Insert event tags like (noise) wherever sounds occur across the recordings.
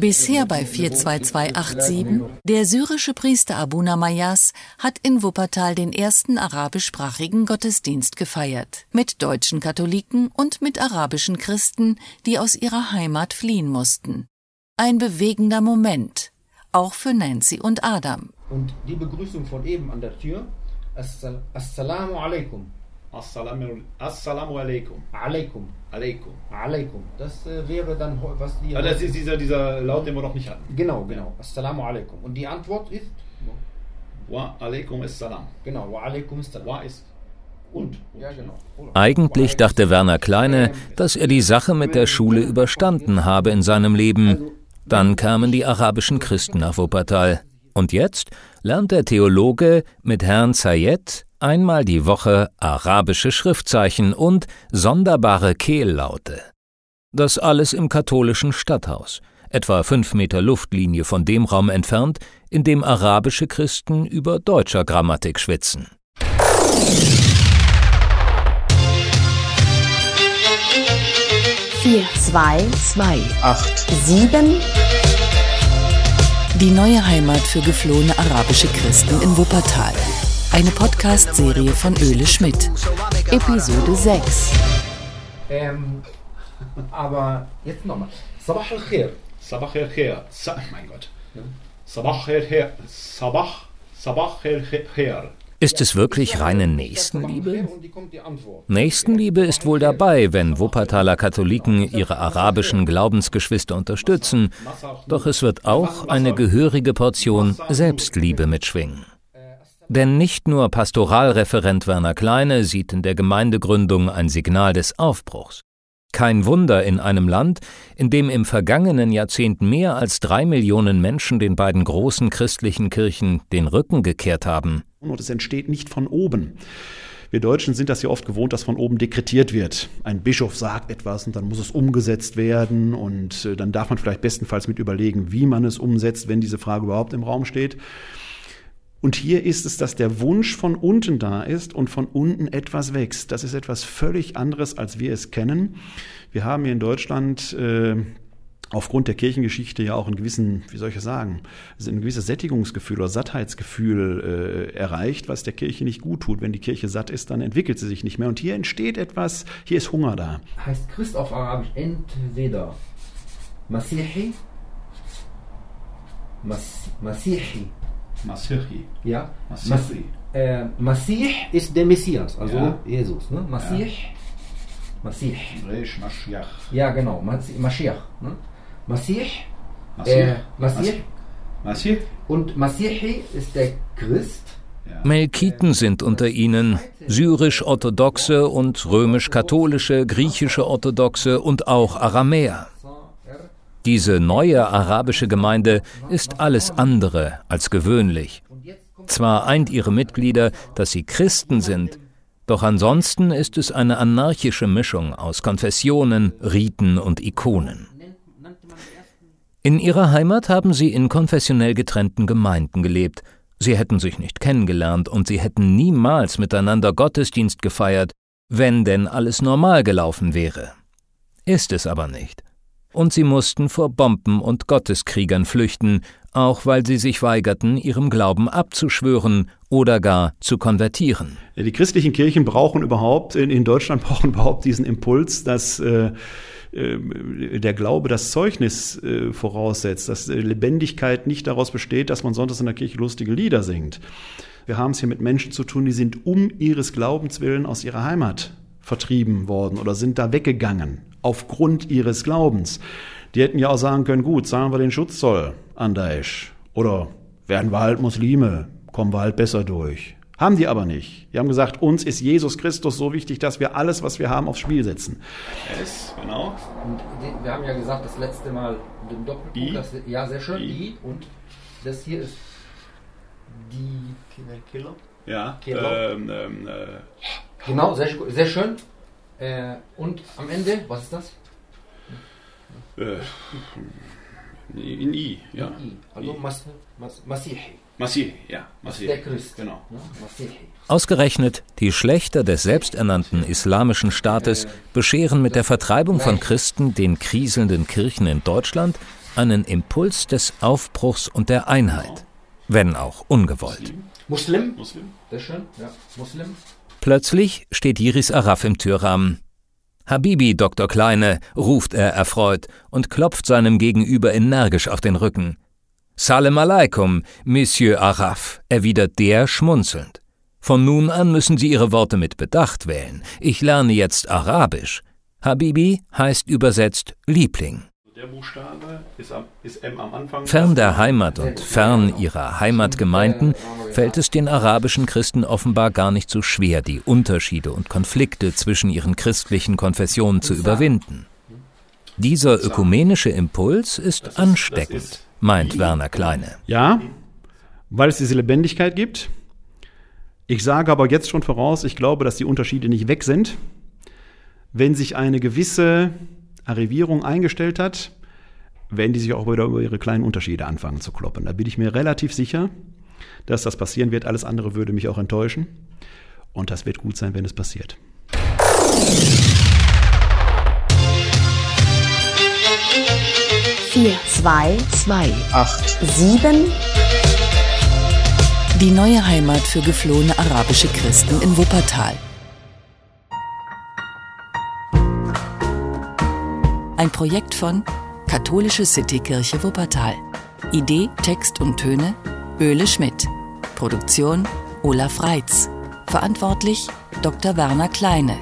Bisher bei 42287, der syrische Priester Abuna Mayas hat in Wuppertal den ersten arabischsprachigen Gottesdienst gefeiert. Mit deutschen Katholiken und mit arabischen Christen, die aus ihrer Heimat fliehen mussten. Ein bewegender Moment, auch für Nancy und Adam. Und die Begrüßung von eben an der Tür, Assalamu alaikum. Assalamu, Assalamu alaikum. Alaikum. Alaikum. Alaikum. Das äh, wäre dann, was die. Ah, das ist dieser, dieser Laut, den wir noch nicht hatten. Genau, genau. Assalamu alaikum. Und die Antwort ist? Wa alaikum assalam. Genau, wa alaikum assalam. Wa ist und. Ja, genau. Eigentlich dachte Werner Kleine, dass er die Sache mit der Schule überstanden habe in seinem Leben. Dann kamen die arabischen Christen nach Wuppertal. Und jetzt lernt der Theologe mit Herrn Zayed einmal die Woche arabische Schriftzeichen und sonderbare Kehllaute. Das alles im katholischen Stadthaus, etwa fünf Meter Luftlinie von dem Raum entfernt, in dem arabische Christen über deutscher Grammatik schwitzen. Vier, zwei, zwei, Acht. sieben. Die neue Heimat für geflohene arabische Christen in Wuppertal. Eine Podcast-Serie von Öle Schmidt. Episode 6. Ähm, aber jetzt nochmal. Sabah al-Khair. Sabach el Khair. Sa mein Gott. Sabach el Khair. Sabach. Sabach el Khair. Ist es wirklich reine Nächstenliebe? Nächstenliebe ist wohl dabei, wenn Wuppertaler Katholiken ihre arabischen Glaubensgeschwister unterstützen, doch es wird auch eine gehörige Portion Selbstliebe mitschwingen. Denn nicht nur Pastoralreferent Werner Kleine sieht in der Gemeindegründung ein Signal des Aufbruchs. Kein Wunder in einem Land, in dem im vergangenen Jahrzehnt mehr als drei Millionen Menschen den beiden großen christlichen Kirchen den Rücken gekehrt haben. Und es entsteht nicht von oben. Wir Deutschen sind das ja oft gewohnt, dass von oben dekretiert wird. Ein Bischof sagt etwas und dann muss es umgesetzt werden und äh, dann darf man vielleicht bestenfalls mit überlegen, wie man es umsetzt, wenn diese Frage überhaupt im Raum steht. Und hier ist es, dass der Wunsch von unten da ist und von unten etwas wächst. Das ist etwas völlig anderes, als wir es kennen. Wir haben hier in Deutschland äh, aufgrund der Kirchengeschichte ja auch einen gewissen, wie soll ich sagen, ein gewisses Sättigungsgefühl oder Sattheitsgefühl äh, erreicht, was der Kirche nicht gut tut. Wenn die Kirche satt ist, dann entwickelt sie sich nicht mehr. Und hier entsteht etwas, hier ist Hunger da. Heißt Christ auf Arabisch entweder Masihi, Mas, Masihi, Masihi. ja, Masihi. Mas, äh, Masih ist der Messias, also Ja. Jesus, ne? Masih, Masih, Resh Mashiach. ja genau, Mas- Mashiach, ne? Masih, Masih. äh, Masih Masih. und Masihi ist der Christ, Ja. Melkiten sind unter ihnen, syrisch-orthodoxe und römisch-katholische, griechische Orthodoxe und auch Aramäer. Diese neue arabische Gemeinde ist alles andere als gewöhnlich. Zwar eint ihre Mitglieder, dass sie Christen sind, doch ansonsten ist es eine anarchische Mischung aus Konfessionen, Riten und Ikonen. In ihrer Heimat haben sie in konfessionell getrennten Gemeinden gelebt. Sie hätten sich nicht kennengelernt und sie hätten niemals miteinander Gottesdienst gefeiert, wenn denn alles normal gelaufen wäre. Ist es aber nicht. Und sie mussten vor Bomben und Gotteskriegern flüchten, auch weil sie sich weigerten, ihrem Glauben abzuschwören oder gar zu konvertieren. Die christlichen Kirchen brauchen überhaupt, in, Deutschland (laughs) brauchen überhaupt diesen Impuls, dass äh, äh, der Glaube das Zeugnis äh, voraussetzt, dass Lebendigkeit nicht daraus besteht, dass man sonntags in der Kirche lustige Lieder singt. Wir haben es hier mit Menschen zu tun, die sind um ihres Glaubens willen aus ihrer Heimat vertrieben worden oder sind da weggegangen aufgrund ihres Glaubens. Die hätten ja auch sagen können, gut, zahlen wir den Schutzzoll an Daesh oder werden wir halt Muslime, kommen wir halt besser durch. Haben die aber nicht. Die haben gesagt, uns ist Jesus Christus so wichtig, dass wir alles, was wir haben, aufs Spiel setzen. S, genau. Und die- wir haben ja gesagt, das letzte Mal den Doppelpunkt. Das, ja, sehr schön. I. I. Und das hier ist die. Killer. Ja. Kilo. Ähm, ähm, äh, Genau, sehr, sehr schön. Äh, und am Ende, was ist das? äh, in I, ja. I. Also I. Mas, Mas, Masihi. Masih, ja. Masih. Der Christ. Genau. Ne? Masihi. Ausgerechnet die Schlächter des selbsternannten islamischen Staates bescheren mit der Vertreibung von Christen den kriselnden Kirchen in Deutschland einen Impuls des Aufbruchs und der Einheit, wenn auch ungewollt. Muslim. Muslim. Sehr schön. Ja. Muslim. Plötzlich steht Yiris Araf im Türrahmen. Habibi, Dr. Kleine, ruft er erfreut und klopft seinem Gegenüber energisch auf den Rücken. Salem alaikum, Monsieur Araf, erwidert der schmunzelnd. Von nun an müssen Sie Ihre Worte mit Bedacht wählen. Ich lerne jetzt Arabisch. Habibi heißt übersetzt Liebling. Der Buchstabe ist, am, ist M am Anfang. Fern der Heimat und fern ihrer Heimatgemeinden fällt es den arabischen Christen offenbar gar nicht so schwer, die Unterschiede und Konflikte zwischen ihren christlichen Konfessionen zu überwinden. Dieser ökumenische Impuls ist ansteckend, meint Werner Kleine. Ja, weil es diese Lebendigkeit gibt. Ich sage aber jetzt schon voraus, ich glaube, dass die Unterschiede nicht weg sind. Wenn sich eine gewisse Arrivierung eingestellt hat, werden die sich auch wieder über ihre kleinen Unterschiede anfangen zu kloppen. Da bin ich mir relativ sicher, dass das passieren wird. Alles andere würde mich auch enttäuschen. Und das wird gut sein, wenn es passiert. Vier, zwei, zwei, acht, sieben. Die neue Heimat für geflohene arabische Christen in Wuppertal. Ein Projekt von Katholische Citykirche Wuppertal. Idee, Text und Töne Öle Schmidt. Produktion Olaf Reitz. Verantwortlich Dr. Werner Kleine.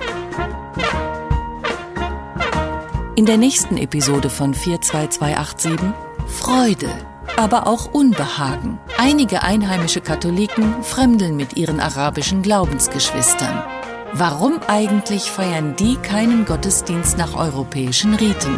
In der nächsten Episode von 42287 Freude, aber auch Unbehagen. Einige einheimische Katholiken fremdeln mit ihren arabischen Glaubensgeschwistern. Warum eigentlich feiern die keinen Gottesdienst nach europäischen Riten?